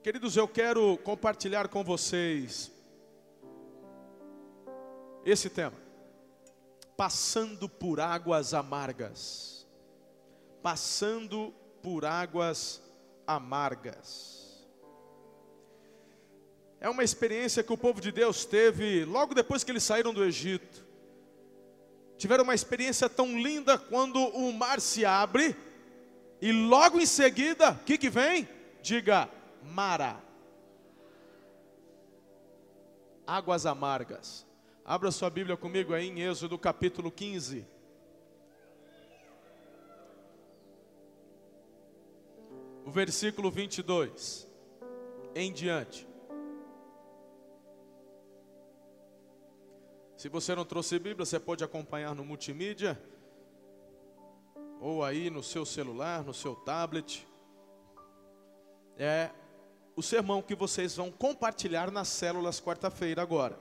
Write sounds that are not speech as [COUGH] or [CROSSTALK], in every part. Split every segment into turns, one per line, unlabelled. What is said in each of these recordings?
Queridos, eu quero compartilhar com vocês esse tema. Passando por águas amargas. Passando por águas amargas. É uma experiência que o povo de Deus teve logo depois que eles saíram do Egito. Tiveram uma experiência tão linda quando o mar se abre e logo em seguida, o que, que vem? Diga, Mara. Águas amargas. Abra sua Bíblia comigo aí em Êxodo capítulo 15. O versículo 22 em diante. Se você não trouxe Bíblia, você pode acompanhar no multimídia, ou aí no seu celular, no seu tablet. É o sermão que vocês vão compartilhar nas células quarta-feira agora.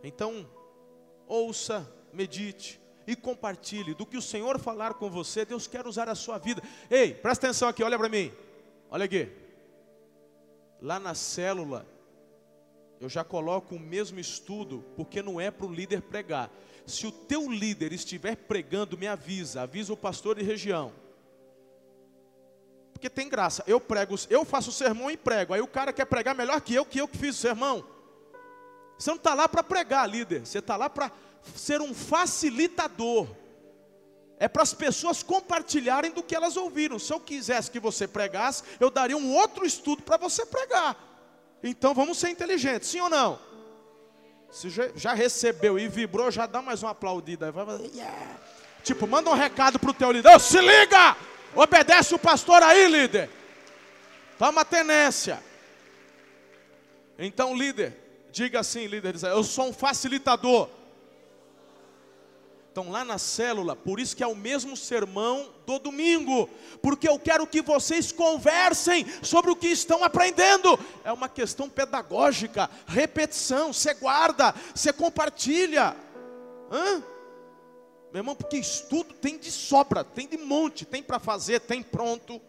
Então, ouça, medite e compartilhe do que o Senhor falar com você. Deus quer usar a sua vida. Ei, presta atenção aqui, olha para mim. Olha aqui. Lá na célula, eu já coloco o mesmo estudo, porque não é para o líder pregar. Se o teu líder estiver pregando, me avisa, avisa o pastor de região porque tem graça. Eu prego, eu faço o sermão e prego. Aí o cara quer pregar melhor que eu, que eu que fiz o sermão. Você não está lá para pregar, líder. Você está lá para ser um facilitador. É para as pessoas compartilharem do que elas ouviram. Se eu quisesse que você pregasse, eu daria um outro estudo para você pregar. Então vamos ser inteligentes, sim ou não? Se já recebeu e vibrou, já dá mais uma aplaudida. Yeah. Tipo, manda um recado para o teu líder. Oh, se liga! Obedece o pastor aí, líder. Toma tenência. Então, líder, diga assim, líder, eu sou um facilitador. Então, lá na célula, por isso que é o mesmo sermão do domingo, porque eu quero que vocês conversem sobre o que estão aprendendo. É uma questão pedagógica, repetição, você guarda, você compartilha. Hã? Meu irmão, porque estudo tem de sobra, tem de monte, tem para fazer, tem pronto.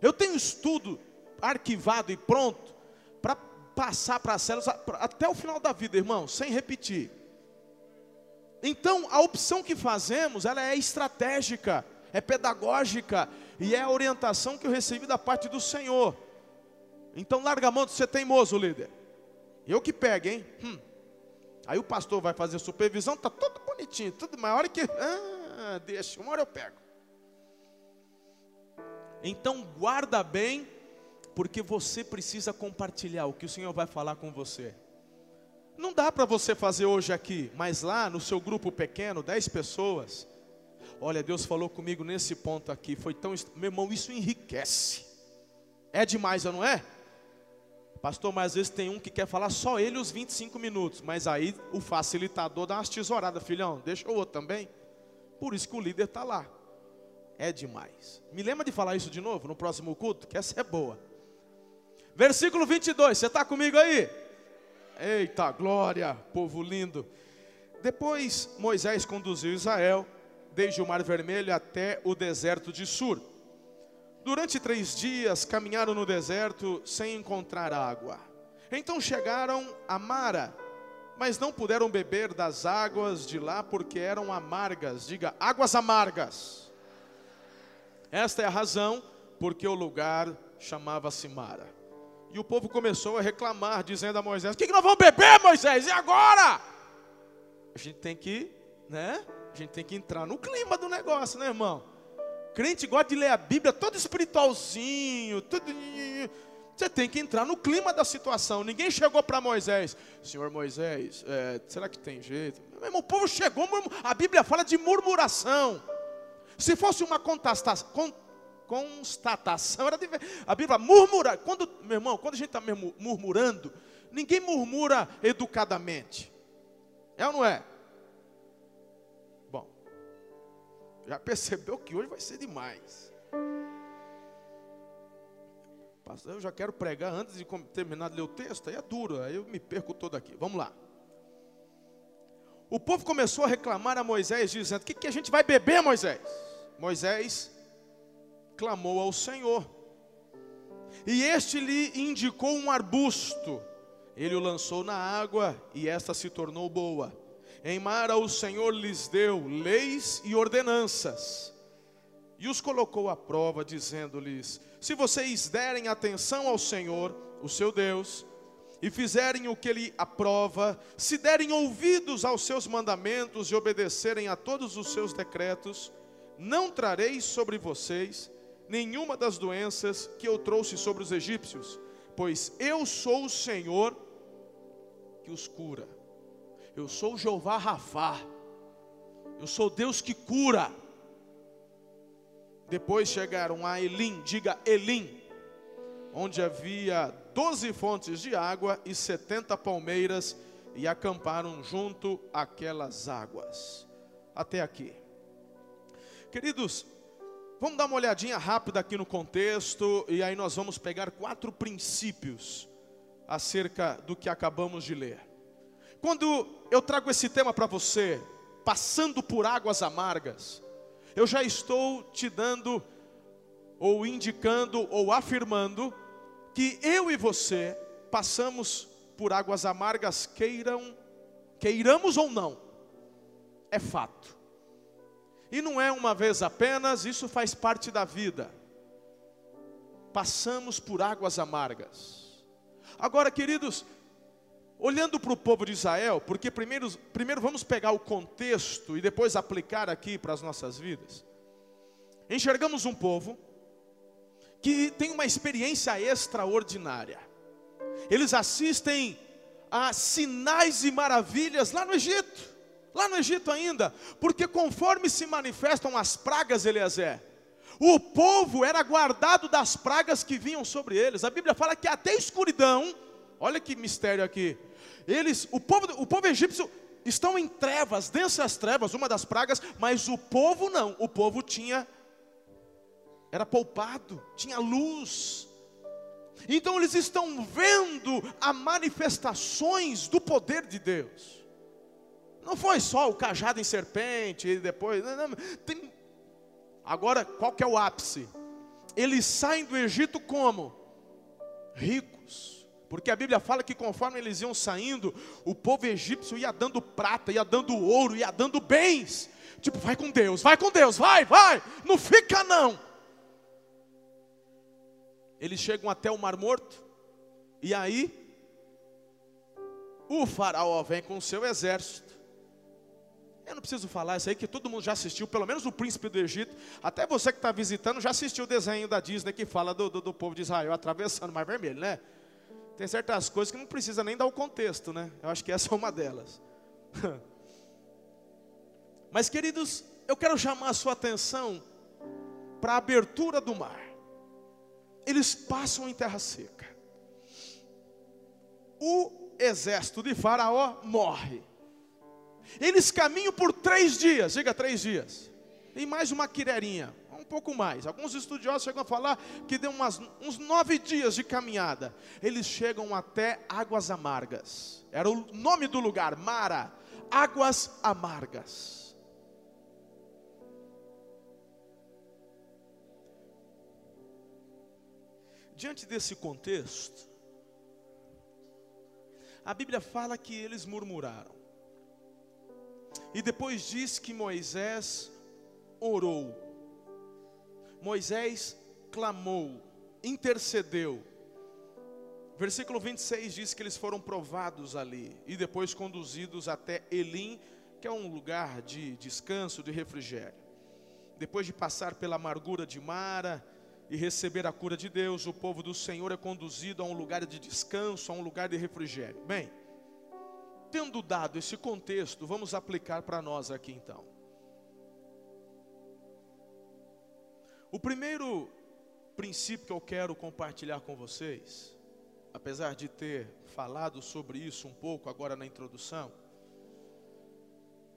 Eu tenho estudo arquivado e pronto para passar para as células até o final da vida, irmão, sem repetir. Então, a opção que fazemos, ela é estratégica, é pedagógica e é a orientação que eu recebi da parte do Senhor. Então, larga a mão de ser teimoso, líder. Eu que pego, hein? Hum. Aí o pastor vai fazer supervisão, tá tudo bonitinho, tudo maior que. Ah, deixa, uma hora eu pego. Então guarda bem, porque você precisa compartilhar o que o Senhor vai falar com você. Não dá para você fazer hoje aqui, mas lá no seu grupo pequeno, 10 pessoas. Olha, Deus falou comigo nesse ponto aqui, foi tão. Meu irmão, isso enriquece. É demais, não é? Pastor, mas às vezes tem um que quer falar só ele os 25 minutos, mas aí o facilitador dá umas tesouradas, filhão, deixa o outro também. Por isso que o líder está lá. É demais. Me lembra de falar isso de novo no próximo culto, que essa é boa. Versículo 22, você está comigo aí? Eita glória, povo lindo. Depois Moisés conduziu Israel desde o Mar Vermelho até o deserto de Sur. Durante três dias caminharam no deserto sem encontrar água. Então chegaram a Mara, mas não puderam beber das águas de lá porque eram amargas. Diga, águas amargas. Esta é a razão porque o lugar chamava-se Mara. E o povo começou a reclamar, dizendo a Moisés: O que, que nós vamos beber, Moisés? E agora? A gente tem que, né? A gente tem que entrar no clima do negócio, né, irmão? Crente gosta de ler a Bíblia todo espiritualzinho, tudo. Você tem que entrar no clima da situação. Ninguém chegou para Moisés, Senhor Moisés, é, será que tem jeito? Meu irmão, o povo chegou, a Bíblia fala de murmuração. Se fosse uma constatação, era a Bíblia murmura. Quando, meu irmão, quando a gente está murmurando, ninguém murmura educadamente. É ou não é? Já percebeu que hoje vai ser demais. Eu já quero pregar antes de terminar de ler o texto, aí é duro, aí eu me perco todo aqui. Vamos lá. O povo começou a reclamar a Moisés, dizendo: O que, que a gente vai beber, Moisés? Moisés clamou ao Senhor. E este lhe indicou um arbusto. Ele o lançou na água e esta se tornou boa. Em Mara o Senhor lhes deu leis e ordenanças. E os colocou à prova, dizendo-lhes: Se vocês derem atenção ao Senhor, o seu Deus, e fizerem o que ele aprova, se derem ouvidos aos seus mandamentos e obedecerem a todos os seus decretos, não trarei sobre vocês nenhuma das doenças que eu trouxe sobre os egípcios, pois eu sou o Senhor que os cura. Eu sou Jeová Rafá. Eu sou Deus que cura. Depois chegaram a Elim, diga Elim, onde havia doze fontes de água e setenta palmeiras, e acamparam junto àquelas águas. Até aqui. Queridos, vamos dar uma olhadinha rápida aqui no contexto, e aí nós vamos pegar quatro princípios acerca do que acabamos de ler. Quando eu trago esse tema para você, passando por águas amargas, eu já estou te dando, ou indicando, ou afirmando, que eu e você passamos por águas amargas, queiram, queiramos ou não, é fato. E não é uma vez apenas, isso faz parte da vida. Passamos por águas amargas. Agora, queridos, Olhando para o povo de Israel, porque primeiro, primeiro vamos pegar o contexto e depois aplicar aqui para as nossas vidas. Enxergamos um povo que tem uma experiência extraordinária. Eles assistem a sinais e maravilhas lá no Egito, lá no Egito ainda, porque conforme se manifestam as pragas, Eliezer, o povo era guardado das pragas que vinham sobre eles. A Bíblia fala que até escuridão, olha que mistério aqui, eles, o povo, o povo egípcio estão em trevas, densas trevas, uma das pragas, mas o povo não. O povo tinha era poupado, tinha luz. Então eles estão vendo as manifestações do poder de Deus. Não foi só o cajado em serpente e depois. Não, não, tem... Agora, qual que é o ápice? Eles saem do Egito como? Ricos porque a Bíblia fala que conforme eles iam saindo, o povo egípcio ia dando prata, ia dando ouro, ia dando bens. Tipo, vai com Deus, vai com Deus, vai, vai, não fica não. Eles chegam até o Mar Morto, e aí, o faraó vem com o seu exército. Eu não preciso falar isso aí, que todo mundo já assistiu, pelo menos o príncipe do Egito. Até você que está visitando já assistiu o desenho da Disney que fala do, do, do povo de Israel atravessando o Mar Vermelho, né? Tem certas coisas que não precisa nem dar o contexto, né? Eu acho que essa é uma delas. [LAUGHS] Mas, queridos, eu quero chamar a sua atenção para a abertura do mar. Eles passam em terra seca. O exército de Faraó morre. Eles caminham por três dias, diga três dias. E mais uma quirerinha pouco mais. Alguns estudiosos chegam a falar que deu umas, uns nove dias de caminhada. Eles chegam até Águas Amargas. Era o nome do lugar, Mara. Águas Amargas. Diante desse contexto, a Bíblia fala que eles murmuraram. E depois diz que Moisés orou. Moisés clamou, intercedeu. Versículo 26 diz que eles foram provados ali e depois conduzidos até Elim, que é um lugar de descanso, de refrigério. Depois de passar pela amargura de Mara e receber a cura de Deus, o povo do Senhor é conduzido a um lugar de descanso, a um lugar de refrigério. Bem, tendo dado esse contexto, vamos aplicar para nós aqui então. O primeiro princípio que eu quero compartilhar com vocês, apesar de ter falado sobre isso um pouco agora na introdução,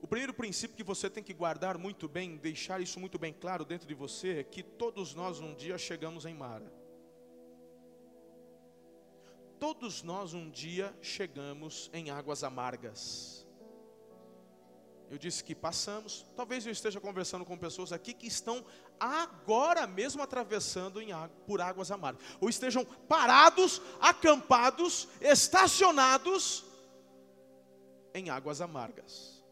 o primeiro princípio que você tem que guardar muito bem, deixar isso muito bem claro dentro de você, é que todos nós um dia chegamos em Mara. Todos nós um dia chegamos em águas amargas. Eu disse que passamos. Talvez eu esteja conversando com pessoas aqui que estão agora mesmo atravessando por águas amargas. Ou estejam parados, acampados, estacionados em águas amargas.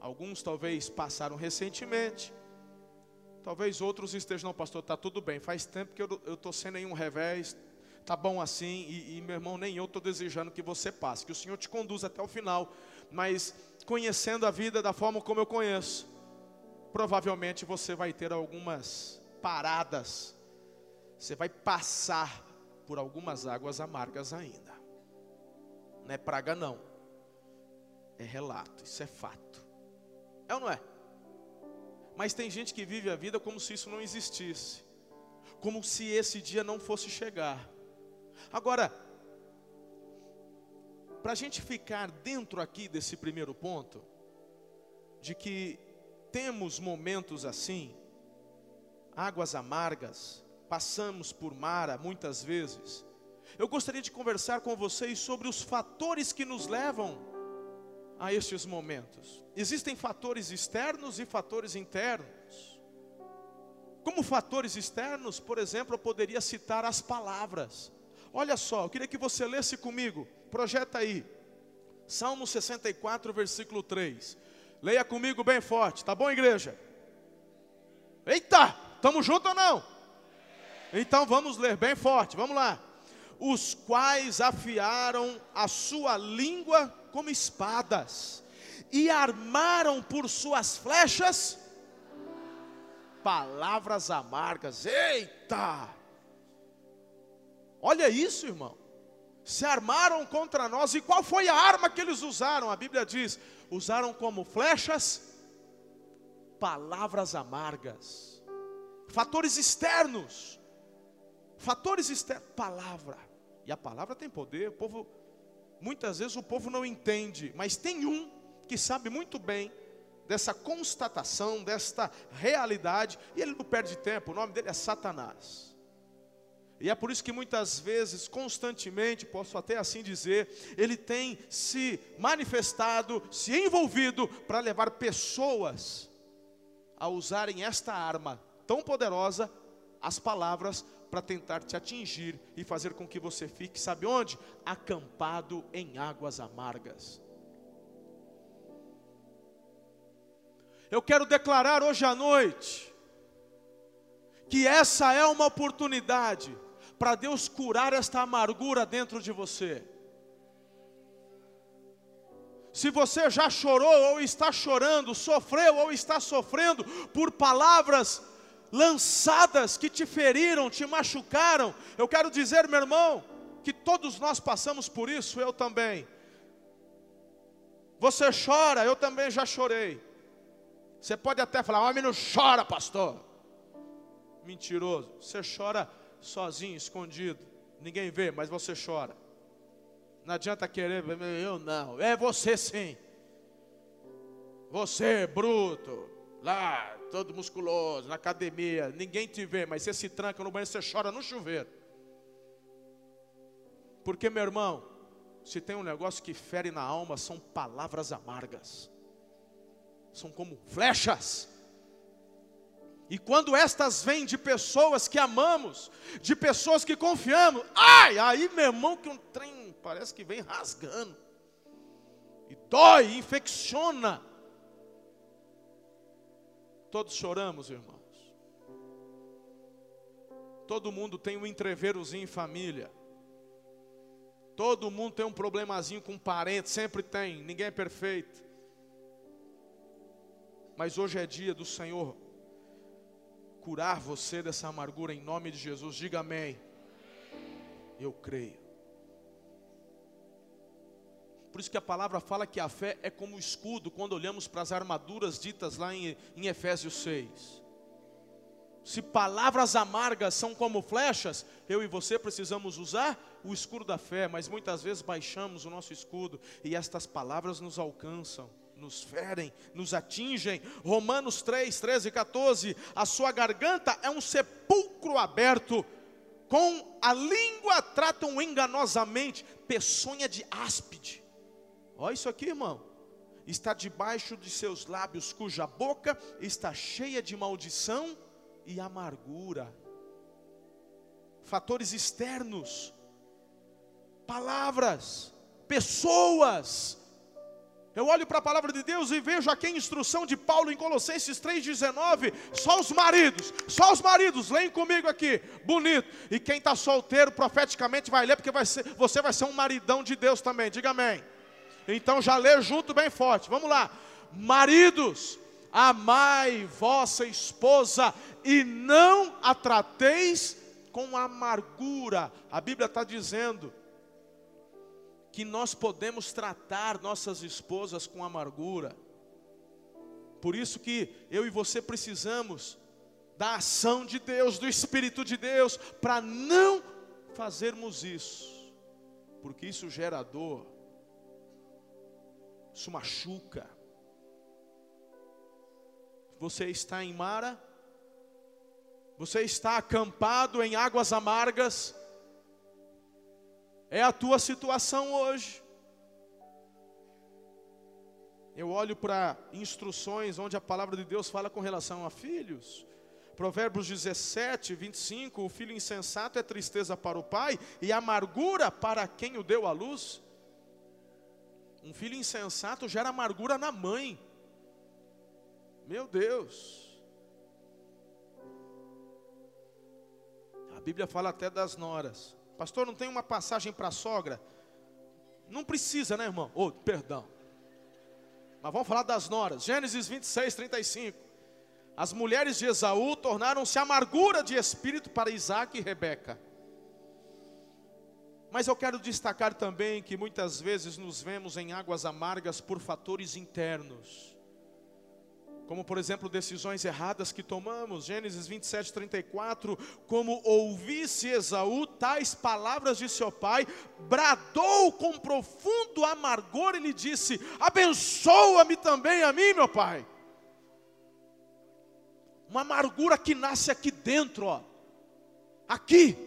Alguns talvez passaram recentemente. Talvez outros estejam, não, pastor, está tudo bem. Faz tempo que eu estou sem nenhum revés. Tá bom assim, e, e meu irmão, nem eu estou desejando que você passe, que o Senhor te conduza até o final. Mas conhecendo a vida da forma como eu conheço, provavelmente você vai ter algumas paradas, você vai passar por algumas águas amargas ainda. Não é praga, não, é relato, isso é fato, é ou não é? Mas tem gente que vive a vida como se isso não existisse, como se esse dia não fosse chegar. Agora, para a gente ficar dentro aqui desse primeiro ponto, de que temos momentos assim, águas amargas, passamos por mara muitas vezes. Eu gostaria de conversar com vocês sobre os fatores que nos levam a estes momentos. Existem fatores externos e fatores internos. Como fatores externos, por exemplo, eu poderia citar as palavras. Olha só, eu queria que você lesse comigo, projeta aí. Salmo 64, versículo 3. Leia comigo bem forte, tá bom, igreja? Eita, estamos juntos ou não? Então vamos ler bem forte, vamos lá. Os quais afiaram a sua língua como espadas, e armaram por suas flechas palavras amargas. Eita! Olha isso, irmão. Se armaram contra nós, e qual foi a arma que eles usaram? A Bíblia diz: usaram como flechas palavras amargas, fatores externos, fatores externos, palavra, e a palavra tem poder, o povo, muitas vezes o povo não entende, mas tem um que sabe muito bem dessa constatação, desta realidade, e ele não perde tempo, o nome dele é Satanás. E é por isso que muitas vezes, constantemente, posso até assim dizer, ele tem se manifestado, se envolvido para levar pessoas a usarem esta arma tão poderosa, as palavras, para tentar te atingir e fazer com que você fique, sabe onde? Acampado em águas amargas. Eu quero declarar hoje à noite que essa é uma oportunidade para Deus curar esta amargura dentro de você. Se você já chorou ou está chorando, sofreu ou está sofrendo por palavras lançadas que te feriram, te machucaram, eu quero dizer, meu irmão, que todos nós passamos por isso, eu também. Você chora, eu também já chorei. Você pode até falar, homem não chora, pastor. Mentiroso, você chora sozinho, escondido. Ninguém vê, mas você chora. Não adianta querer, eu não. É você sim. Você, bruto, lá, todo musculoso, na academia, ninguém te vê, mas você se tranca no banheiro, você chora no chuveiro. Porque, meu irmão, se tem um negócio que fere na alma, são palavras amargas. São como flechas e quando estas vêm de pessoas que amamos, de pessoas que confiamos, ai, aí meu irmão, que um trem parece que vem rasgando, e dói, infecciona. Todos choramos, irmãos. Todo mundo tem um entreverozinho em família. Todo mundo tem um problemazinho com um parente, sempre tem, ninguém é perfeito. Mas hoje é dia do Senhor curar você dessa amargura em nome de Jesus. Diga amém. Eu creio. Por isso que a palavra fala que a fé é como escudo quando olhamos para as armaduras ditas lá em, em Efésios 6. Se palavras amargas são como flechas, eu e você precisamos usar o escudo da fé, mas muitas vezes baixamos o nosso escudo e estas palavras nos alcançam nos ferem, nos atingem. Romanos 3, 13 e 14. A sua garganta é um sepulcro aberto, com a língua tratam enganosamente, peçonha de áspide. Olha isso aqui, irmão. está debaixo de seus lábios, cuja boca está cheia de maldição e amargura. Fatores externos, palavras, pessoas. Eu olho para a palavra de Deus e vejo aqui a instrução de Paulo em Colossenses 3,19. Só os maridos, só os maridos, leem comigo aqui, bonito. E quem está solteiro, profeticamente vai ler, porque vai ser, você vai ser um maridão de Deus também, diga amém. Então já lê junto bem forte. Vamos lá. Maridos, amai vossa esposa e não a trateis com amargura. A Bíblia está dizendo que nós podemos tratar nossas esposas com amargura. Por isso que eu e você precisamos da ação de Deus, do Espírito de Deus, para não fazermos isso, porque isso gera dor, isso machuca. Você está em Mara, você está acampado em águas amargas, é a tua situação hoje. Eu olho para instruções onde a palavra de Deus fala com relação a filhos. Provérbios 17, 25: O filho insensato é tristeza para o pai e amargura para quem o deu à luz. Um filho insensato gera amargura na mãe. Meu Deus. A Bíblia fala até das noras. Pastor, não tem uma passagem para a sogra? Não precisa, né, irmão? Oh, perdão. Mas vamos falar das noras. Gênesis 26, 35. As mulheres de Esaú tornaram-se amargura de espírito para Isaac e Rebeca. Mas eu quero destacar também que muitas vezes nos vemos em águas amargas por fatores internos. Como, por exemplo, decisões erradas que tomamos. Gênesis 27, 34. Como ouvisse Esaú tais palavras de seu pai, bradou com profundo amargor e lhe disse: Abençoa-me também a mim, meu pai. Uma amargura que nasce aqui dentro, ó. Aqui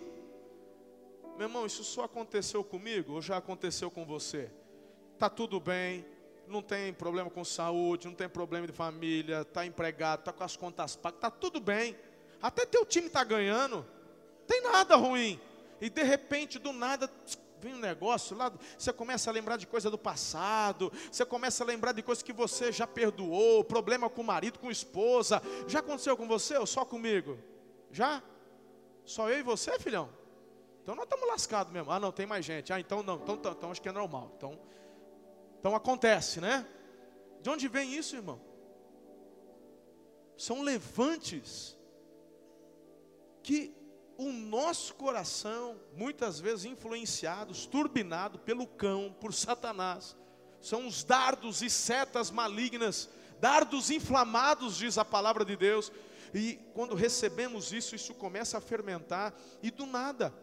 meu irmão, isso só aconteceu comigo ou já aconteceu com você? Tá tudo bem, não tem problema com saúde, não tem problema de família, está empregado, está com as contas pagas, está tudo bem. Até teu time está ganhando, tem nada ruim. E de repente, do nada, vem um negócio lá, você começa a lembrar de coisa do passado, você começa a lembrar de coisas que você já perdoou, problema com o marido, com a esposa. Já aconteceu com você ou só comigo? Já? Só eu e você, filhão? Então nós estamos lascados mesmo. Ah, não, tem mais gente. Ah, então não. Então, então, então acho que é normal. Então, então acontece, né? De onde vem isso, irmão? São levantes que o nosso coração, muitas vezes influenciados, turbinado pelo cão, por Satanás, são os dardos e setas malignas, dardos inflamados, diz a palavra de Deus. E quando recebemos isso, isso começa a fermentar, e do nada,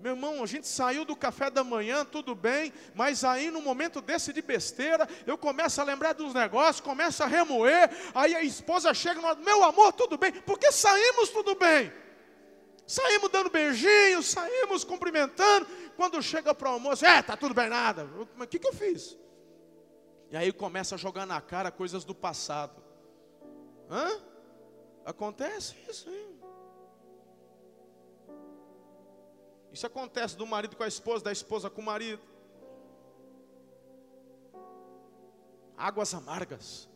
meu irmão, a gente saiu do café da manhã, tudo bem, mas aí no momento desse de besteira, eu começo a lembrar dos negócios, começo a remoer, aí a esposa chega e fala, meu amor, tudo bem, porque saímos tudo bem. Saímos dando beijinhos, saímos cumprimentando, quando chega para o almoço, é, tá tudo bem nada. O que, que eu fiz? E aí começa a jogar na cara coisas do passado. Hã? Acontece isso, hein? Isso acontece do marido com a esposa, da esposa com o marido. Águas amargas,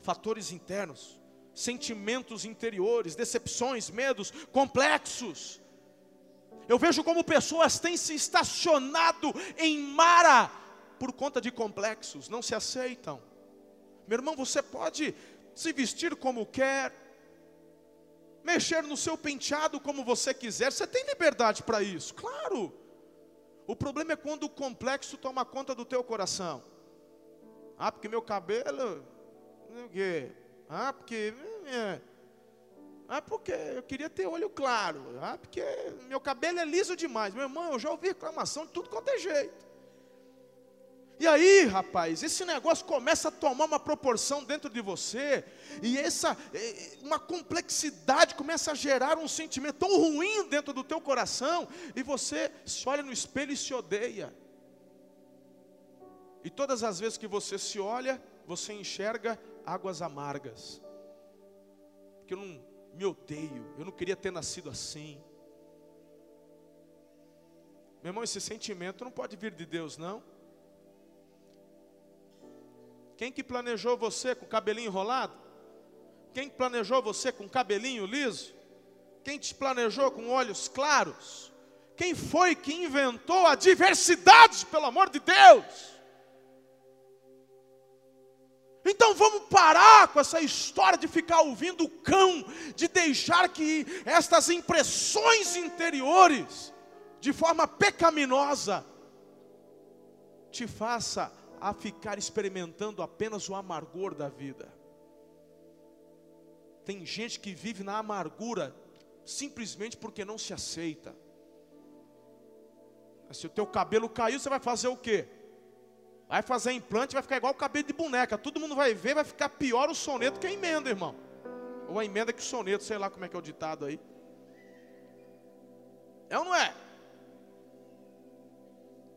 fatores internos, sentimentos interiores, decepções, medos, complexos. Eu vejo como pessoas têm se estacionado em Mara por conta de complexos, não se aceitam. Meu irmão, você pode se vestir como quer, mexer no seu penteado como você quiser, você tem liberdade para isso, claro. O problema é quando o complexo toma conta do teu coração. Ah, porque meu cabelo, o quê? Ah, porque é. Ah, porque eu queria ter olho claro. Ah, porque meu cabelo é liso demais. Meu irmão, eu já ouvi reclamação de tudo quanto é jeito. E aí, rapaz, esse negócio começa a tomar uma proporção dentro de você, e essa uma complexidade começa a gerar um sentimento tão ruim dentro do teu coração, e você se olha no espelho e se odeia. E todas as vezes que você se olha, você enxerga águas amargas. Porque eu não me odeio, eu não queria ter nascido assim. Meu irmão, esse sentimento não pode vir de Deus, não. Quem que planejou você com cabelinho enrolado? Quem planejou você com cabelinho liso? Quem te planejou com olhos claros? Quem foi que inventou a diversidade, pelo amor de Deus? Então vamos parar com essa história de ficar ouvindo o cão, de deixar que estas impressões interiores, de forma pecaminosa, te faça a ficar experimentando apenas o amargor da vida. Tem gente que vive na amargura simplesmente porque não se aceita. Se o teu cabelo caiu, você vai fazer o quê? Vai fazer implante, vai ficar igual o cabelo de boneca. Todo mundo vai ver, vai ficar pior o soneto que a emenda, irmão. Ou a emenda que o soneto, sei lá como é que é o ditado aí. É ou não é?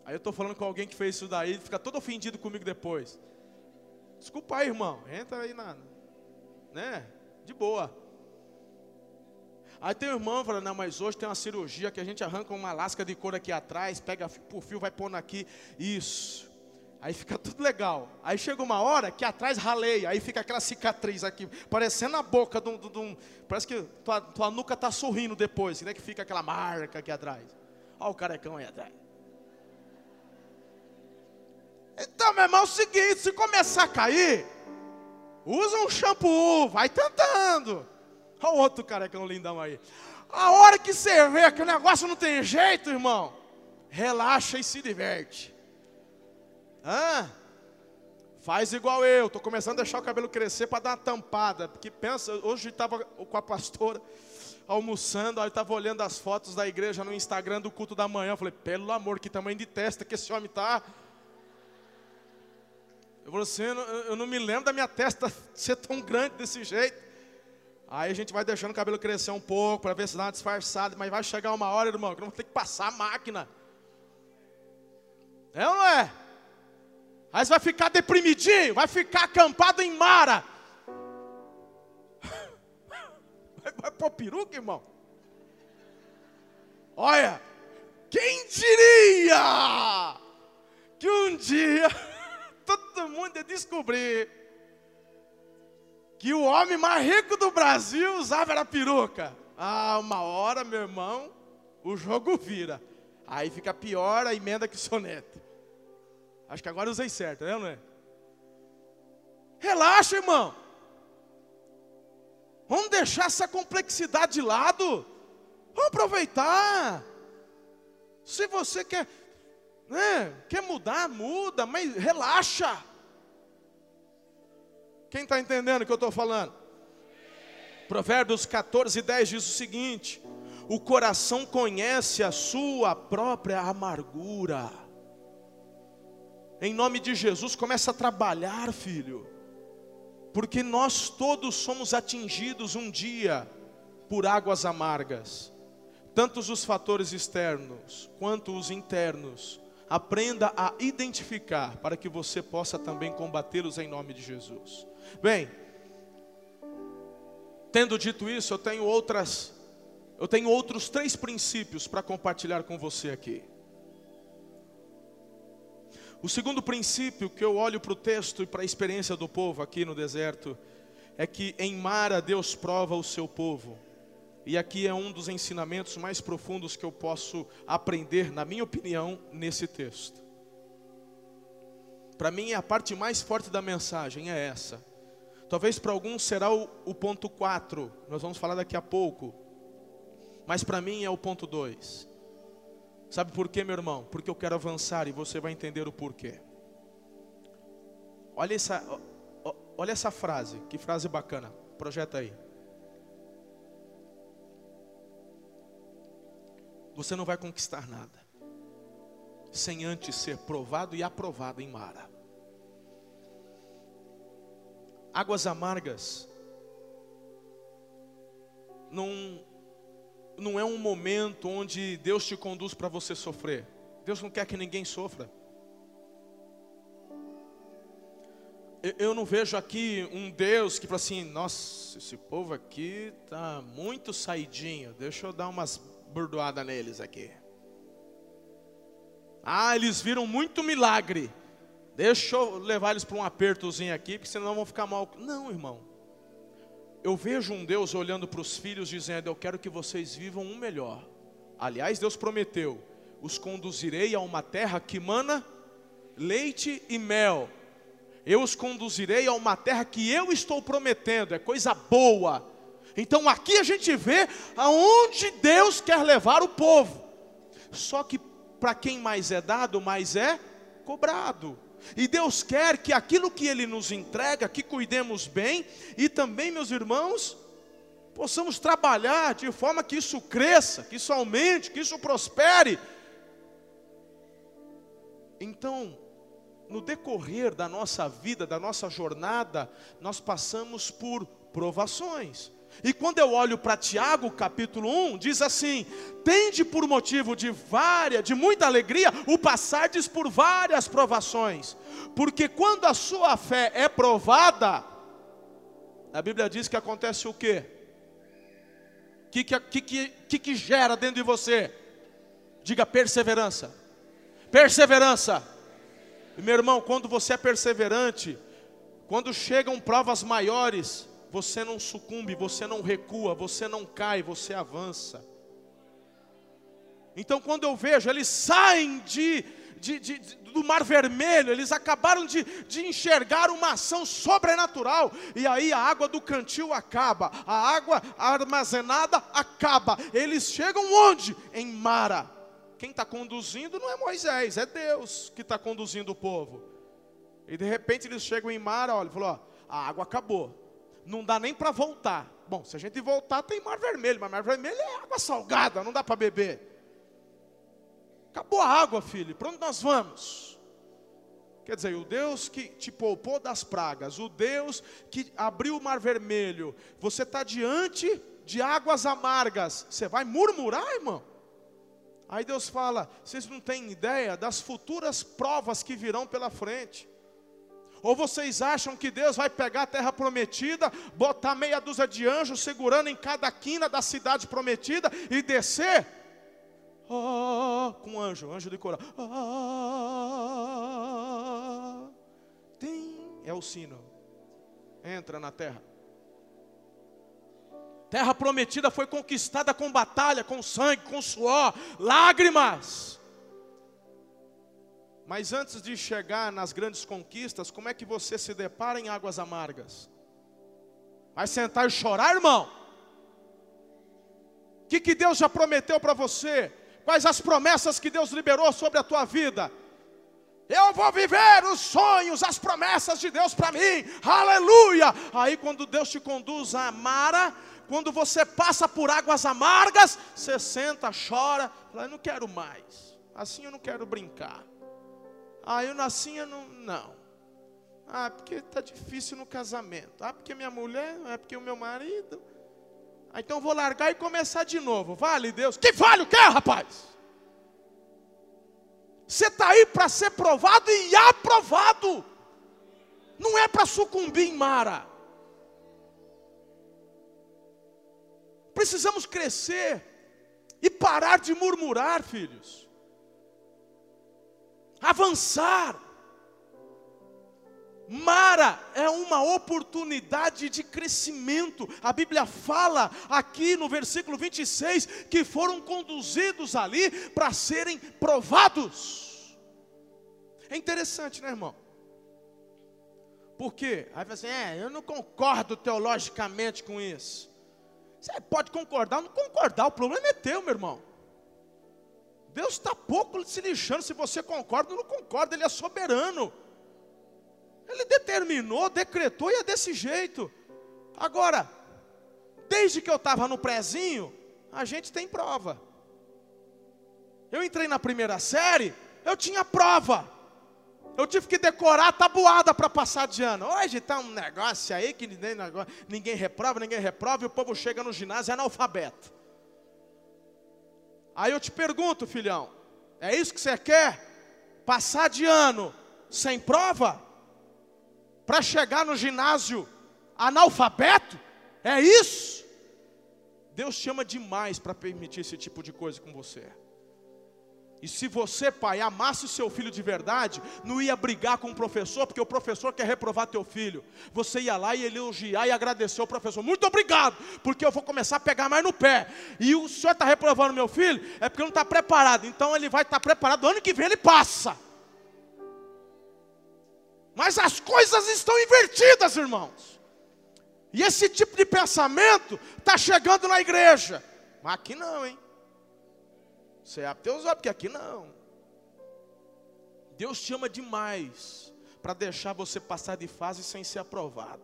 Aí eu estou falando com alguém que fez isso daí, fica todo ofendido comigo depois. Desculpa aí, irmão. Entra aí na. Né? De boa. Aí tem um irmão falando, não, mas hoje tem uma cirurgia que a gente arranca uma lasca de couro aqui atrás, pega por fio, vai pondo aqui. Isso. Aí fica tudo legal. Aí chega uma hora que atrás raleia, aí fica aquela cicatriz aqui, parecendo a boca de um. De um parece que tua, tua nuca está sorrindo depois, né? Que fica aquela marca aqui atrás. Olha o carecão aí atrás. Então, meu irmão, é o seguinte: se começar a cair, usa um shampoo, vai tentando. Olha o outro carecão lindão aí. A hora que você vê que o negócio não tem jeito, irmão, relaxa e se diverte. Hã? Faz igual eu, estou começando a deixar o cabelo crescer para dar uma tampada. Porque pensa, hoje estava com a pastora almoçando, aí estava olhando as fotos da igreja no Instagram do culto da manhã. Eu falei, pelo amor, que tamanho de testa que esse homem está. Eu falei assim, eu não me lembro da minha testa [LAUGHS] ser tão grande desse jeito. Aí a gente vai deixando o cabelo crescer um pouco para ver se dá uma disfarçada, mas vai chegar uma hora, irmão, que não vou ter que passar a máquina. É ou não é? Aí você vai ficar deprimidinho, vai ficar acampado em Mara. [LAUGHS] Vai, vai pôr peruca, irmão? Olha, quem diria que um dia [LAUGHS] todo mundo ia descobrir que o homem mais rico do Brasil usava era peruca. Ah, uma hora, meu irmão, o jogo vira. Aí fica pior a emenda que soneto. Acho que agora usei certo, né, não é? Relaxa, irmão. Vamos deixar essa complexidade de lado. Vamos aproveitar. Se você quer, né, quer mudar, muda, mas relaxa. Quem está entendendo o que eu estou falando? Provérbios 14, 10 diz o seguinte: O coração conhece a sua própria amargura. Em nome de Jesus, começa a trabalhar, filho. Porque nós todos somos atingidos um dia por águas amargas. Tanto os fatores externos quanto os internos. Aprenda a identificar para que você possa também combatê-los em nome de Jesus. Bem, tendo dito isso, eu tenho outras eu tenho outros três princípios para compartilhar com você aqui. O segundo princípio que eu olho para o texto e para a experiência do povo aqui no deserto é que em Mara Deus prova o seu povo. E aqui é um dos ensinamentos mais profundos que eu posso aprender, na minha opinião, nesse texto. Para mim, a parte mais forte da mensagem é essa. Talvez para alguns será o, o ponto 4, nós vamos falar daqui a pouco. Mas para mim é o ponto 2. Sabe por quê, meu irmão? Porque eu quero avançar e você vai entender o porquê. Olha essa, olha essa frase, que frase bacana. Projeta aí. Você não vai conquistar nada sem antes ser provado e aprovado em Mara. Águas amargas não não é um momento onde Deus te conduz para você sofrer. Deus não quer que ninguém sofra. eu não vejo aqui um Deus que fala assim, nossa, esse povo aqui tá muito saidinho, deixa eu dar umas burdoadas neles aqui. Ah, eles viram muito milagre. Deixa eu levar eles para um apertozinho aqui, porque senão vão ficar mal. Não, irmão. Eu vejo um Deus olhando para os filhos dizendo: Eu quero que vocês vivam um melhor. Aliás, Deus prometeu: Os conduzirei a uma terra que mana leite e mel. Eu os conduzirei a uma terra que eu estou prometendo, é coisa boa. Então aqui a gente vê aonde Deus quer levar o povo. Só que para quem mais é dado, mais é cobrado. E Deus quer que aquilo que Ele nos entrega, que cuidemos bem, e também, meus irmãos, possamos trabalhar de forma que isso cresça, que isso aumente, que isso prospere. Então, no decorrer da nossa vida, da nossa jornada, nós passamos por provações. E quando eu olho para Tiago, capítulo 1, diz assim: Tende por motivo de várias, de muita alegria, o passardes por várias provações, porque quando a sua fé é provada, a Bíblia diz que acontece o quê? O que, que, que, que, que gera dentro de você? Diga perseverança. Perseverança e meu irmão, quando você é perseverante, quando chegam provas maiores, você não sucumbe, você não recua, você não cai, você avança. Então, quando eu vejo, eles saem de, de, de, do Mar Vermelho, eles acabaram de, de enxergar uma ação sobrenatural, e aí a água do cantil acaba, a água armazenada acaba. Eles chegam onde? Em Mara. Quem está conduzindo não é Moisés, é Deus que está conduzindo o povo. E de repente eles chegam em mar, olha, falou: ó, a água acabou, não dá nem para voltar. Bom, se a gente voltar, tem mar vermelho, mas mar vermelho é água salgada, não dá para beber. Acabou a água, filho, para onde nós vamos? Quer dizer, o Deus que te poupou das pragas, o Deus que abriu o mar vermelho, você está diante de águas amargas, você vai murmurar, irmão? Aí Deus fala: vocês não têm ideia das futuras provas que virão pela frente. Ou vocês acham que Deus vai pegar a terra prometida, botar meia dúzia de anjos segurando em cada quina da cidade prometida e descer? Oh, com anjo, anjo de coral. Oh, tem, é o sino. Entra na terra. Terra prometida foi conquistada com batalha, com sangue, com suor, lágrimas. Mas antes de chegar nas grandes conquistas, como é que você se depara em águas amargas? Vai sentar e chorar, irmão? O que, que Deus já prometeu para você? Quais as promessas que Deus liberou sobre a tua vida? Eu vou viver os sonhos, as promessas de Deus para mim, aleluia! Aí, quando Deus te conduz a Mara, quando você passa por águas amargas, você senta, chora, fala, eu não quero mais. Assim eu não quero brincar. Ah, eu nasci, eu não. Não. Ah, porque está difícil no casamento. Ah, porque minha mulher, é porque o meu marido. Ah, então vou largar e começar de novo. Vale Deus. Que vale o que, rapaz? Você está aí para ser provado e aprovado. Não é para sucumbir em Mara. Precisamos crescer e parar de murmurar, filhos. Avançar. Mara é uma oportunidade de crescimento. A Bíblia fala aqui no versículo 26 que foram conduzidos ali para serem provados. É interessante, né, irmão? Porque aí você, assim, é, eu não concordo teologicamente com isso. Você pode concordar ou não concordar, o problema é teu, meu irmão. Deus está pouco se lixando se você concorda ou não concorda, Ele é soberano. Ele determinou, decretou e é desse jeito. Agora, desde que eu estava no prezinho, a gente tem prova. Eu entrei na primeira série, eu tinha prova. Eu tive que decorar a tabuada para passar de ano. Hoje está um negócio aí que ninguém, ninguém reprova, ninguém reprova, e o povo chega no ginásio é analfabeto. Aí eu te pergunto, filhão, é isso que você quer? Passar de ano sem prova? para chegar no ginásio analfabeto? É isso? Deus te ama demais para permitir esse tipo de coisa com você. E se você, pai, amasse o seu filho de verdade, não ia brigar com o professor, porque o professor quer reprovar teu filho. Você ia lá e elogiar e agradecer ao professor. Muito obrigado, porque eu vou começar a pegar mais no pé. E o senhor está reprovando meu filho, é porque não está preparado. Então ele vai estar tá preparado, ano que vem ele passa. Mas as coisas estão invertidas, irmãos. E esse tipo de pensamento está chegando na igreja. Mas aqui não, hein? Você abre teus olhos, porque aqui não. Deus te ama demais para deixar você passar de fase sem ser aprovado.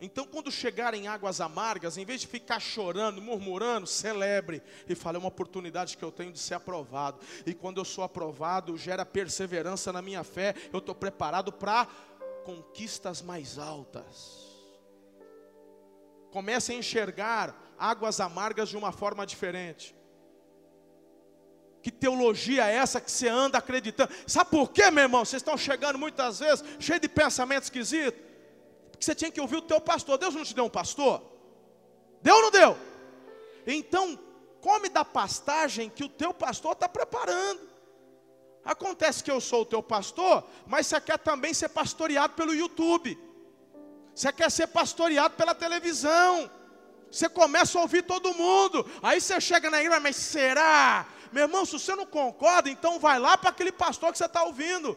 Então, quando chegarem águas amargas, em vez de ficar chorando, murmurando, celebre e fale: é uma oportunidade que eu tenho de ser aprovado. E quando eu sou aprovado, gera perseverança na minha fé. Eu estou preparado para conquistas mais altas. Comece a enxergar águas amargas de uma forma diferente. Que teologia é essa que você anda acreditando? Sabe por quê, meu irmão? Vocês estão chegando muitas vezes cheio de pensamento esquisito. Porque você tinha que ouvir o teu pastor. Deus não te deu um pastor? Deu ou não deu? Então, come da pastagem que o teu pastor está preparando. Acontece que eu sou o teu pastor, mas você quer também ser pastoreado pelo YouTube. Você quer ser pastoreado pela televisão. Você começa a ouvir todo mundo. Aí você chega na igreja, mas será? Meu irmão, se você não concorda, então vai lá para aquele pastor que você está ouvindo,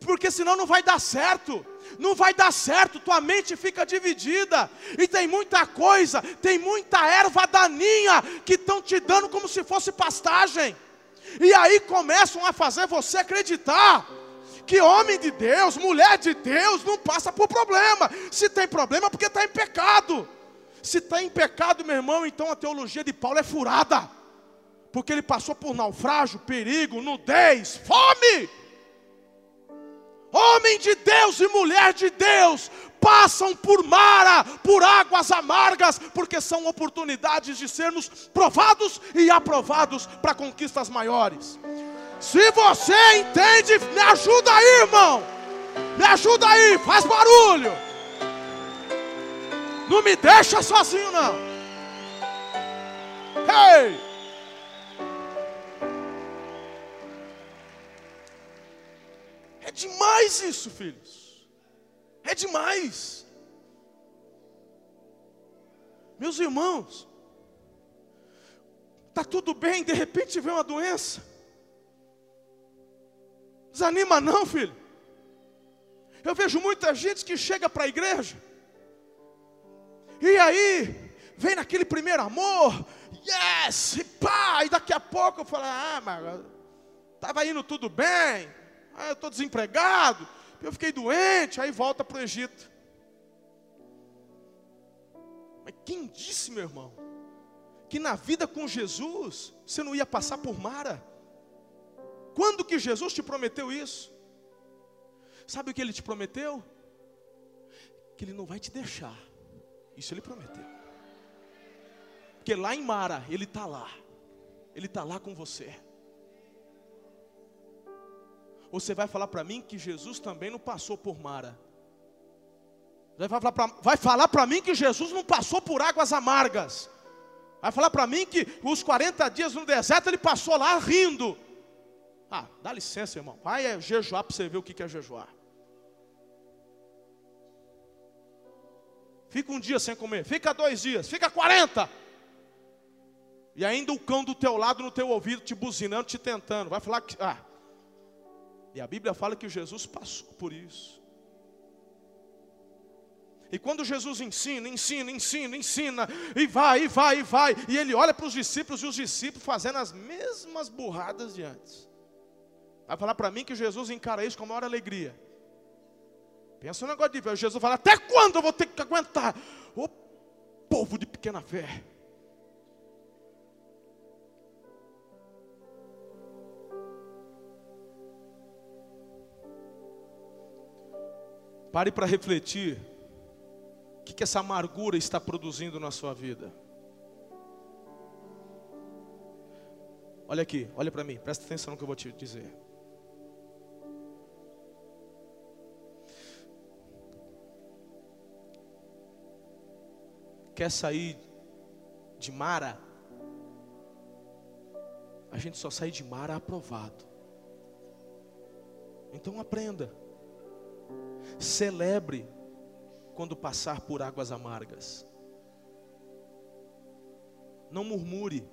porque senão não vai dar certo. Não vai dar certo, tua mente fica dividida, e tem muita coisa, tem muita erva daninha que estão te dando como se fosse pastagem, e aí começam a fazer você acreditar que homem de Deus, mulher de Deus, não passa por problema. Se tem problema, é porque está em pecado. Se está em pecado, meu irmão, então a teologia de Paulo é furada porque ele passou por naufrágio, perigo, nudez, fome. Homem de Deus e mulher de Deus passam por mara, por águas amargas, porque são oportunidades de sermos provados e aprovados para conquistas maiores. Se você entende, me ajuda aí, irmão. Me ajuda aí, faz barulho. Não me deixa sozinho, não. Hey! É demais isso, filhos. É demais. Meus irmãos, está tudo bem, de repente vem uma doença. Desanima não, filho. Eu vejo muita gente que chega para a igreja, e aí, vem naquele primeiro amor, yes, e pá, e daqui a pouco eu falo, ah, mas estava indo tudo bem, ah, eu estou desempregado, eu fiquei doente, aí volta para o Egito. Mas quem disse, meu irmão, que na vida com Jesus você não ia passar por Mara? Quando que Jesus te prometeu isso? Sabe o que ele te prometeu? Que ele não vai te deixar. Isso ele prometeu. Porque lá em Mara, ele está lá. Ele está lá com você. Ou você vai falar para mim que Jesus também não passou por Mara? Vai falar para mim que Jesus não passou por águas amargas. Vai falar para mim que os 40 dias no deserto ele passou lá rindo. Ah, dá licença, irmão. Vai é jejuar para você ver o que é jejuar. Fica um dia sem comer, fica dois dias, fica 40. E ainda o cão do teu lado no teu ouvido te buzinando, te tentando. Vai falar que. Ah, e a Bíblia fala que Jesus passou por isso. E quando Jesus ensina, ensina, ensina, ensina, e vai, e vai, e vai, e ele olha para os discípulos e os discípulos fazendo as mesmas burradas de antes. Vai falar para mim que Jesus encara isso com a maior alegria. Pensa no negócio de ver. Jesus fala: Até quando eu vou ter que aguentar? O povo de pequena fé. Pare para refletir. O que, que essa amargura está produzindo na sua vida? Olha aqui, olha para mim, presta atenção no que eu vou te dizer. Quer sair de Mara? A gente só sai de Mara aprovado. Então aprenda. Celebre quando passar por águas amargas. Não murmure.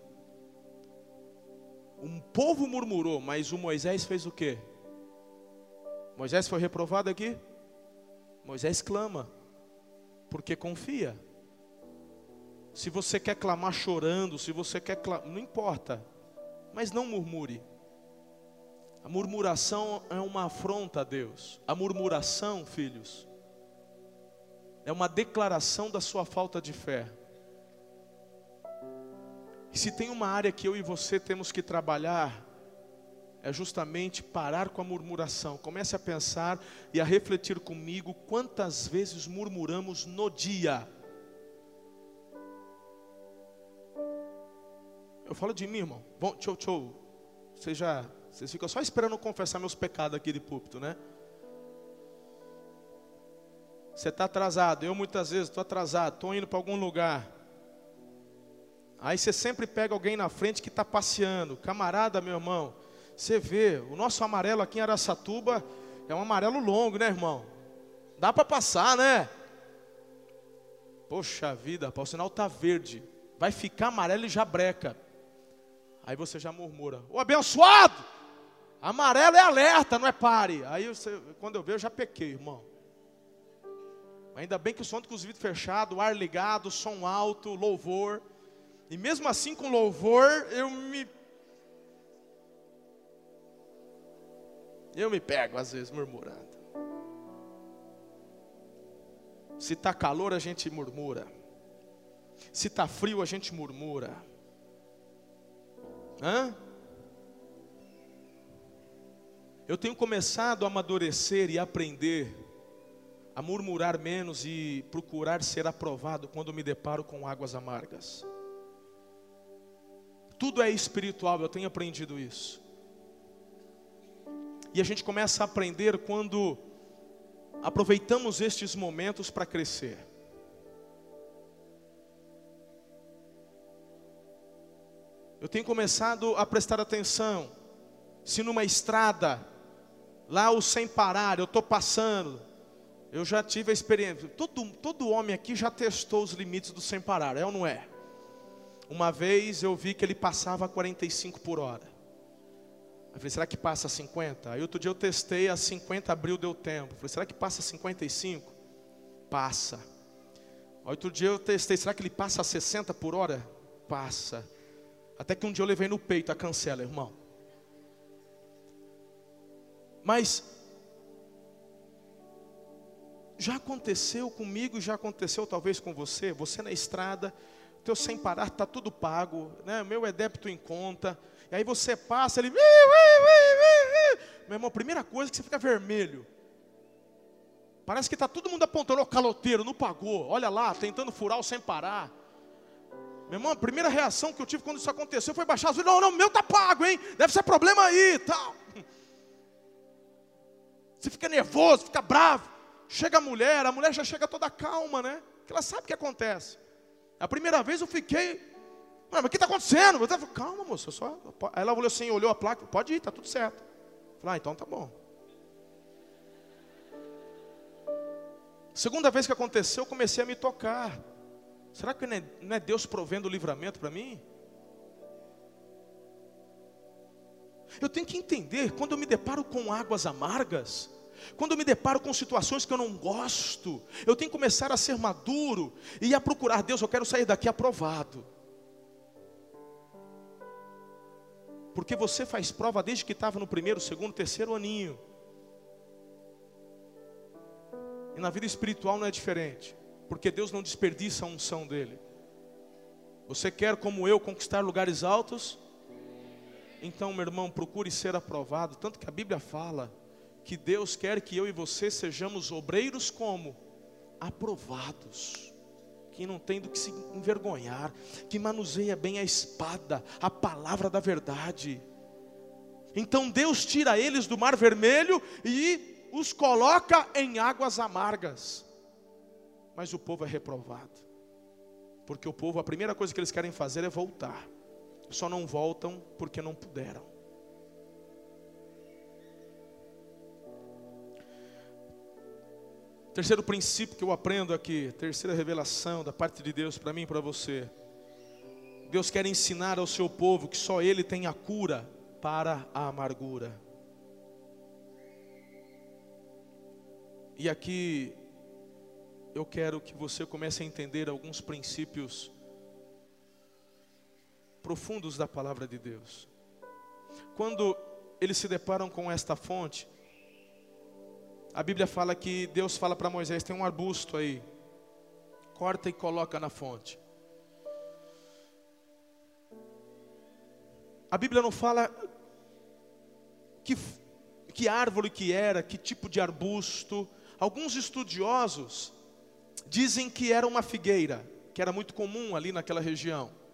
Um povo murmurou, mas o Moisés fez o quê? Moisés foi reprovado aqui? Moisés clama, porque confia. Se você quer clamar chorando, se você quer clamar, não importa, mas não murmure. A murmuração é uma afronta a Deus. A murmuração, filhos, é uma declaração da sua falta de fé. E se tem uma área que eu e você temos que trabalhar, é justamente parar com a murmuração. Comece a pensar e a refletir comigo quantas vezes murmuramos no dia. Eu falo de mim, irmão. Bom, tchau, tchau. Você já, vocês ficam só esperando confessar meus pecados aqui de púlpito, né? Você está atrasado. Eu muitas vezes estou atrasado, estou indo para algum lugar. Aí você sempre pega alguém na frente que está passeando. Camarada, meu irmão, você vê, o nosso amarelo aqui em Araçatuba é um amarelo longo, né, irmão? Dá para passar, né? Poxa vida, o sinal está verde. Vai ficar amarelo e já breca. Aí você já murmura: Ô abençoado! Amarelo é alerta, não é pare. Aí quando eu vejo, eu já pequei, irmão. Ainda bem que o som com os vidros fechados, o ar ligado, som alto, louvor. E mesmo assim, com louvor, eu me Eu me pego às vezes murmurando. Se está calor, a gente murmura. Se está frio, a gente murmura. Hã? Eu tenho começado a amadurecer e aprender a murmurar menos e procurar ser aprovado quando me deparo com águas amargas. Tudo é espiritual, eu tenho aprendido isso. E a gente começa a aprender quando aproveitamos estes momentos para crescer. Eu tenho começado a prestar atenção. Se numa estrada, lá o sem parar, eu estou passando, eu já tive a experiência. Todo, todo homem aqui já testou os limites do sem parar, é ou não é? Uma vez eu vi que ele passava 45 por hora. Eu falei, será que passa 50? Aí outro dia eu testei, a 50 abril deu tempo. Eu falei, será que passa 55? Passa. Aí outro dia eu testei, será que ele passa a 60 por hora? Passa. Até que um dia eu levei no peito a cancela, irmão. Mas já aconteceu comigo, já aconteceu talvez com você, você na estrada, teu sem parar está tudo pago, né? meu é débito em conta, e aí você passa, ele. Meu irmão, primeira coisa é que você fica vermelho. Parece que está todo mundo apontando, o caloteiro, não pagou. Olha lá, tentando furar o sem parar. Meu irmão, a primeira reação que eu tive quando isso aconteceu foi baixar as Não, não, meu tá pago, hein? Deve ser problema aí tal. Você fica nervoso, fica bravo. Chega a mulher, a mulher já chega toda calma, né? Porque ela sabe o que acontece. A primeira vez eu fiquei mas o que está acontecendo? Eu falei, Calma, moça, só. Aí ela olhou assim, olhou a placa, pode ir, está tudo certo. Eu falei, ah, então tá bom. Segunda vez que aconteceu, eu comecei a me tocar. Será que não é, não é Deus provendo o livramento para mim? Eu tenho que entender, quando eu me deparo com águas amargas, quando eu me deparo com situações que eu não gosto, eu tenho que começar a ser maduro e a procurar Deus, eu quero sair daqui aprovado. Porque você faz prova desde que estava no primeiro, segundo, terceiro aninho. E na vida espiritual não é diferente. Porque Deus não desperdiça a unção dele. Você quer, como eu, conquistar lugares altos? Então, meu irmão, procure ser aprovado. Tanto que a Bíblia fala que Deus quer que eu e você sejamos obreiros como? Aprovados que não tem do que se envergonhar, que manuseia bem a espada, a palavra da verdade. Então Deus tira eles do mar vermelho e os coloca em águas amargas. Mas o povo é reprovado. Porque o povo, a primeira coisa que eles querem fazer é voltar. Só não voltam porque não puderam. Terceiro princípio que eu aprendo aqui, terceira revelação da parte de Deus para mim e para você. Deus quer ensinar ao seu povo que só Ele tem a cura para a amargura. E aqui eu quero que você comece a entender alguns princípios profundos da palavra de Deus. Quando eles se deparam com esta fonte, a Bíblia fala que Deus fala para Moisés: tem um arbusto aí, corta e coloca na fonte. A Bíblia não fala que, que árvore que era, que tipo de arbusto. Alguns estudiosos dizem que era uma figueira, que era muito comum ali naquela região.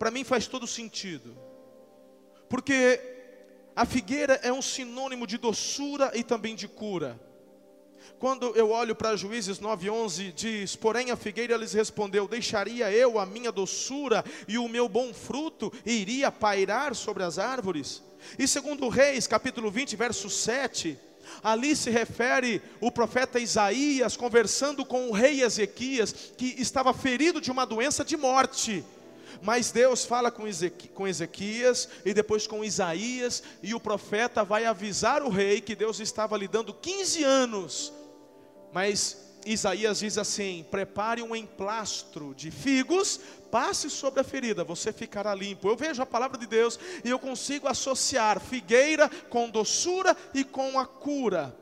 Para mim faz todo sentido, porque a figueira é um sinônimo de doçura e também de cura. Quando eu olho para Juízes 9:11 diz: "Porém a figueira lhes respondeu: Deixaria eu a minha doçura e o meu bom fruto e iria pairar sobre as árvores?" E segundo Reis, capítulo 20, verso 7, Ali se refere o profeta Isaías conversando com o rei Ezequias, que estava ferido de uma doença de morte. Mas Deus fala com Ezequias e depois com Isaías, e o profeta vai avisar o rei que Deus estava lhe dando 15 anos. Mas Isaías diz assim: prepare um emplastro de figos, passe sobre a ferida, você ficará limpo. Eu vejo a palavra de Deus e eu consigo associar figueira com doçura e com a cura.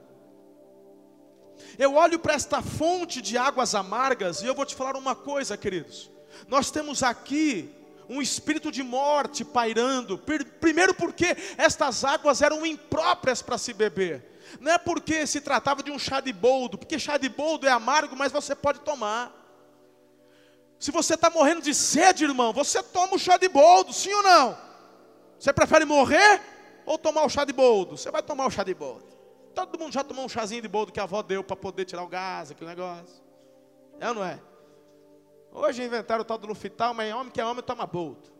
Eu olho para esta fonte de águas amargas e eu vou te falar uma coisa, queridos. Nós temos aqui um espírito de morte pairando. Primeiro, porque estas águas eram impróprias para se beber. Não é porque se tratava de um chá de boldo, porque chá de boldo é amargo, mas você pode tomar. Se você está morrendo de sede, irmão, você toma o chá de boldo, sim ou não? Você prefere morrer ou tomar o chá de boldo? Você vai tomar o chá de boldo. Todo mundo já tomou um chazinho de boldo que a avó deu para poder tirar o gás, aquele negócio. É ou não é? Hoje inventaram o tal do Lufital, mas homem que é homem toma boldo.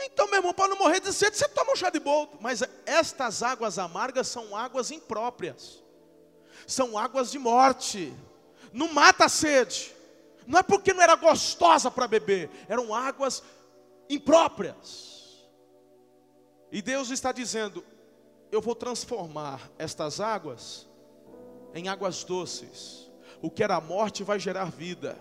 Então, meu irmão, para não morrer de sede, você toma um chá de boldo. Mas estas águas amargas são águas impróprias. São águas de morte. Não mata a sede. Não é porque não era gostosa para beber. Eram águas impróprias. E Deus está dizendo: Eu vou transformar estas águas em águas doces. O que era morte vai gerar vida.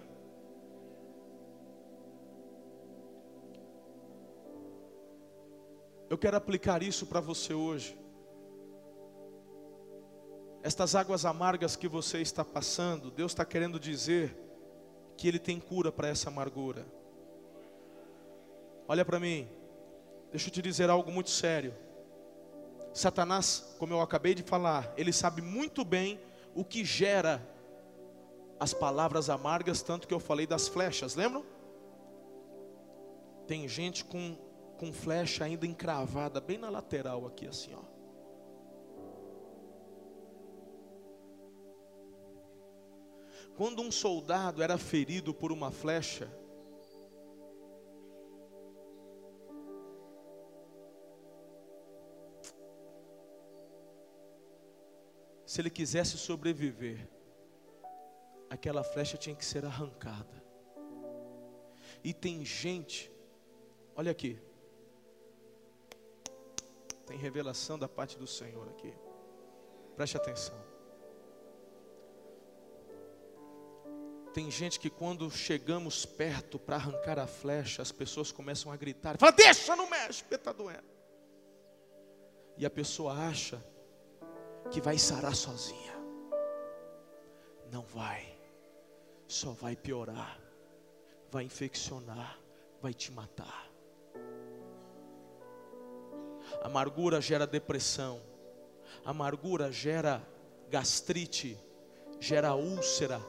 Eu quero aplicar isso para você hoje. Estas águas amargas que você está passando, Deus está querendo dizer que Ele tem cura para essa amargura. Olha para mim, deixa eu te dizer algo muito sério. Satanás, como eu acabei de falar, ele sabe muito bem o que gera as palavras amargas, tanto que eu falei das flechas, lembram? Tem gente com com flecha ainda encravada bem na lateral aqui assim, ó. Quando um soldado era ferido por uma flecha, se ele quisesse sobreviver, aquela flecha tinha que ser arrancada. E tem gente, olha aqui, tem revelação da parte do Senhor aqui. Preste atenção. Tem gente que quando chegamos perto para arrancar a flecha, as pessoas começam a gritar, fala, deixa, não mexe, porque está doendo. E a pessoa acha que vai sarar sozinha. Não vai. Só vai piorar. Vai infeccionar, vai te matar. Amargura gera depressão. Amargura gera gastrite, gera úlcera.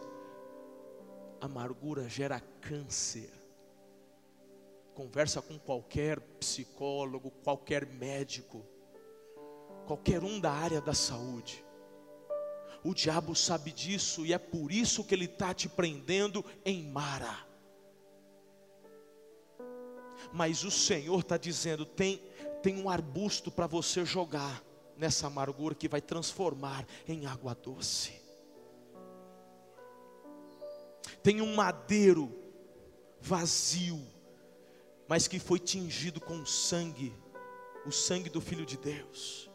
Amargura gera câncer. Conversa com qualquer psicólogo, qualquer médico, qualquer um da área da saúde. O diabo sabe disso e é por isso que ele está te prendendo em Mara. Mas o Senhor está dizendo: tem, tem um arbusto para você jogar nessa amargura que vai transformar em água doce. Tem um madeiro vazio, mas que foi tingido com sangue, o sangue do Filho de Deus.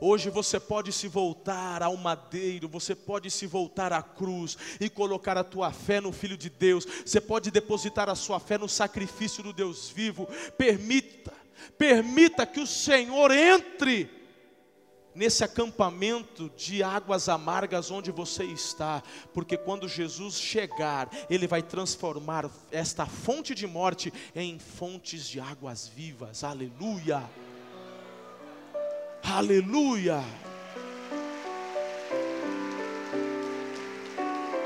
Hoje você pode se voltar ao madeiro, você pode se voltar à cruz e colocar a tua fé no Filho de Deus. Você pode depositar a sua fé no sacrifício do Deus vivo. Permita, permita que o Senhor entre nesse acampamento de águas amargas onde você está, porque quando Jesus chegar, Ele vai transformar esta fonte de morte em fontes de águas vivas. Aleluia! Aleluia!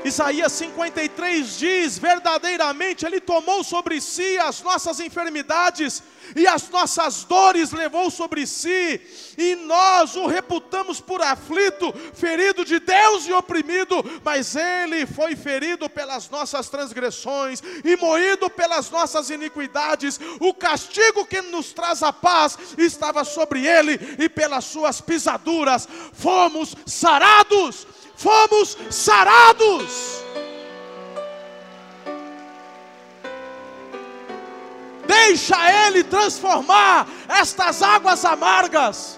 Isaías 53 diz: verdadeiramente Ele tomou sobre si as nossas enfermidades e as nossas dores levou sobre si, e nós o reputamos por aflito, ferido de Deus e oprimido, mas Ele foi ferido pelas nossas transgressões e moído pelas nossas iniquidades. O castigo que nos traz a paz estava sobre Ele, e pelas Suas pisaduras fomos sarados fomos sarados. Deixa Ele transformar estas águas amargas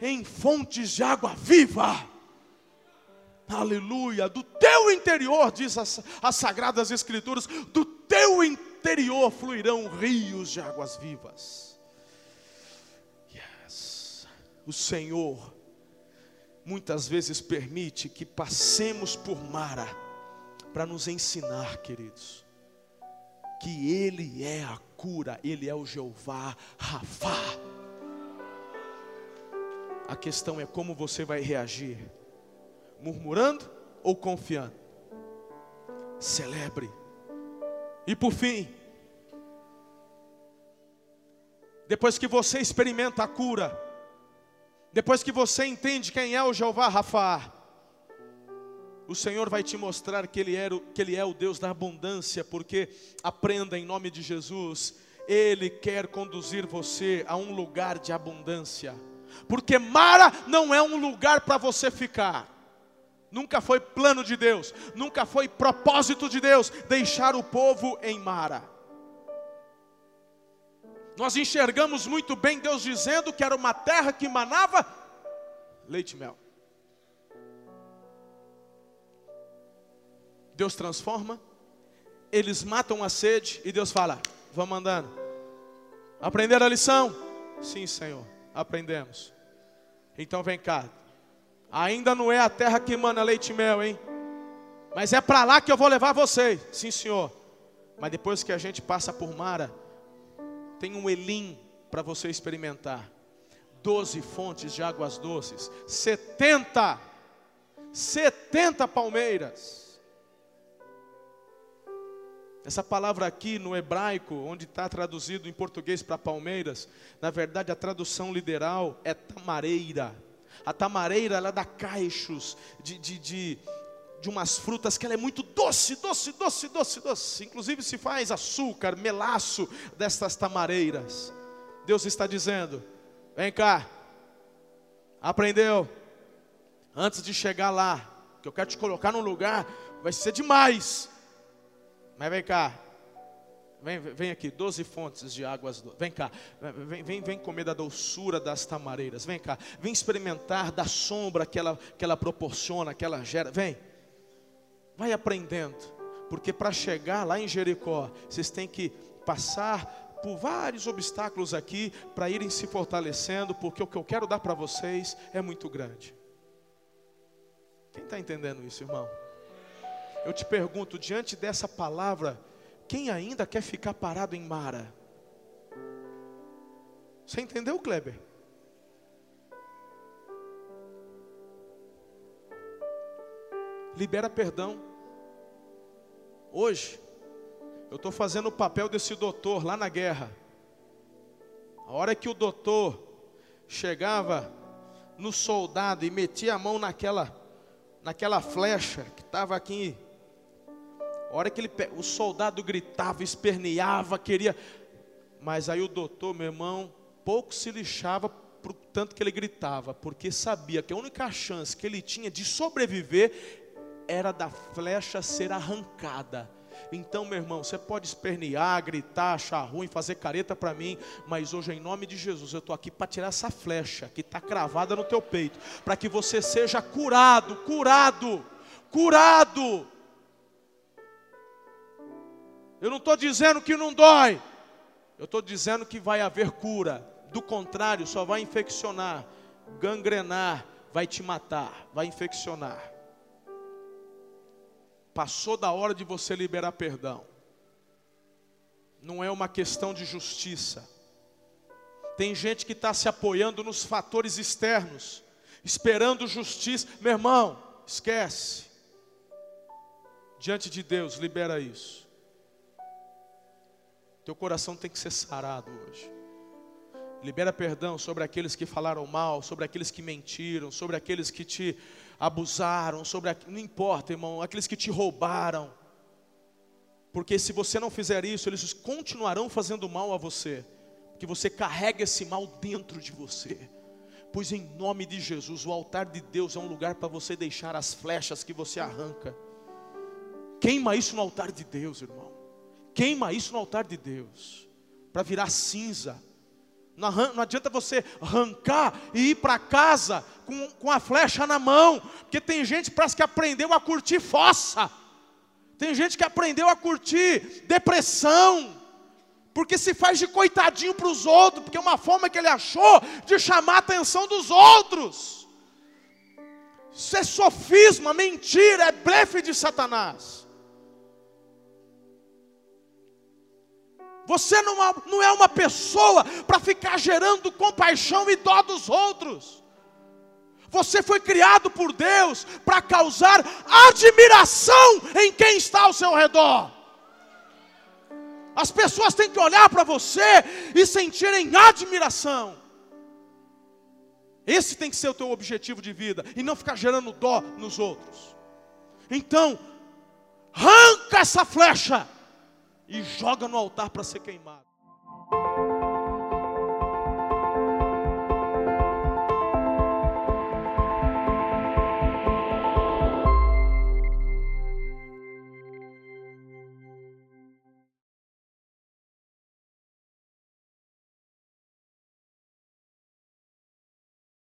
em fontes de água viva. Aleluia, do teu interior, diz as, as Sagradas Escrituras, do teu interior fluirão rios de águas vivas. Yes. O Senhor muitas vezes permite que passemos por Mara para nos ensinar, queridos, que Ele é a cura, Ele é o Jeová Rafá. A questão é como você vai reagir: murmurando ou confiando? Celebre. E por fim, depois que você experimenta a cura, depois que você entende quem é o Jeová Rafa, o Senhor vai te mostrar que ele, é, que ele é o Deus da abundância, porque aprenda em nome de Jesus, Ele quer conduzir você a um lugar de abundância, porque Mara não é um lugar para você ficar. Nunca foi plano de Deus, nunca foi propósito de Deus deixar o povo em Mara. Nós enxergamos muito bem Deus dizendo que era uma terra que manava leite e mel. Deus transforma, eles matam a sede e Deus fala: vamos andando. Aprenderam a lição? Sim, Senhor, aprendemos. Então vem cá. Ainda não é a terra que mana leite e mel, hein? Mas é para lá que eu vou levar vocês. Sim, Senhor. Mas depois que a gente passa por Mara, tem um Elim para você experimentar. Doze fontes de águas doces. Setenta. Setenta palmeiras. Essa palavra aqui no hebraico, onde está traduzido em português para palmeiras, na verdade a tradução literal é tamareira. A tamareira ela dá caixos de, de, de de umas frutas que ela é muito doce, doce, doce, doce, doce. Inclusive se faz açúcar, melaço destas tamareiras. Deus está dizendo: vem cá, aprendeu? Antes de chegar lá, que eu quero te colocar num lugar, vai ser demais. Mas vem cá, Vem, vem aqui, doze fontes de águas. Vem cá, vem, vem, vem comer da doçura das tamareiras. Vem cá, vem experimentar da sombra que ela, que ela proporciona, que ela gera. Vem, Vai aprendendo, porque para chegar lá em Jericó, vocês têm que passar por vários obstáculos aqui para irem se fortalecendo, porque o que eu quero dar para vocês é muito grande. Quem está entendendo isso, irmão? Eu te pergunto, diante dessa palavra, quem ainda quer ficar parado em Mara? Você entendeu, Kleber? Libera perdão. Hoje, eu estou fazendo o papel desse doutor lá na guerra. A hora que o doutor chegava no soldado e metia a mão naquela, naquela flecha que estava aqui. A hora que ele, o soldado gritava, esperneava, queria. Mas aí o doutor, meu irmão, pouco se lixava por tanto que ele gritava, porque sabia que a única chance que ele tinha de sobreviver era da flecha ser arrancada. Então, meu irmão, você pode espernear, gritar, achar ruim, fazer careta para mim, mas hoje, em nome de Jesus, eu estou aqui para tirar essa flecha que está cravada no teu peito, para que você seja curado, curado, curado. Eu não estou dizendo que não dói, eu estou dizendo que vai haver cura, do contrário, só vai infeccionar, gangrenar, vai te matar, vai infeccionar. Passou da hora de você liberar perdão. Não é uma questão de justiça. Tem gente que está se apoiando nos fatores externos, esperando justiça. Meu irmão, esquece. Diante de Deus, libera isso. Teu coração tem que ser sarado hoje. Libera perdão sobre aqueles que falaram mal, sobre aqueles que mentiram, sobre aqueles que te abusaram, sobre não importa, irmão, aqueles que te roubaram. Porque se você não fizer isso, eles continuarão fazendo mal a você, porque você carrega esse mal dentro de você. Pois em nome de Jesus, o altar de Deus é um lugar para você deixar as flechas que você arranca. Queima isso no altar de Deus, irmão. Queima isso no altar de Deus, para virar cinza não, não adianta você arrancar e ir para casa com, com a flecha na mão, porque tem gente parece que aprendeu a curtir fossa, tem gente que aprendeu a curtir depressão, porque se faz de coitadinho para os outros, porque é uma forma que ele achou de chamar a atenção dos outros. Isso é sofisma, mentira, é blefe de Satanás. Você não é, não é uma pessoa para ficar gerando compaixão e dó dos outros. Você foi criado por Deus para causar admiração em quem está ao seu redor. As pessoas têm que olhar para você e sentirem admiração. Esse tem que ser o teu objetivo de vida e não ficar gerando dó nos outros. Então, arranca essa flecha e joga no altar para ser queimado.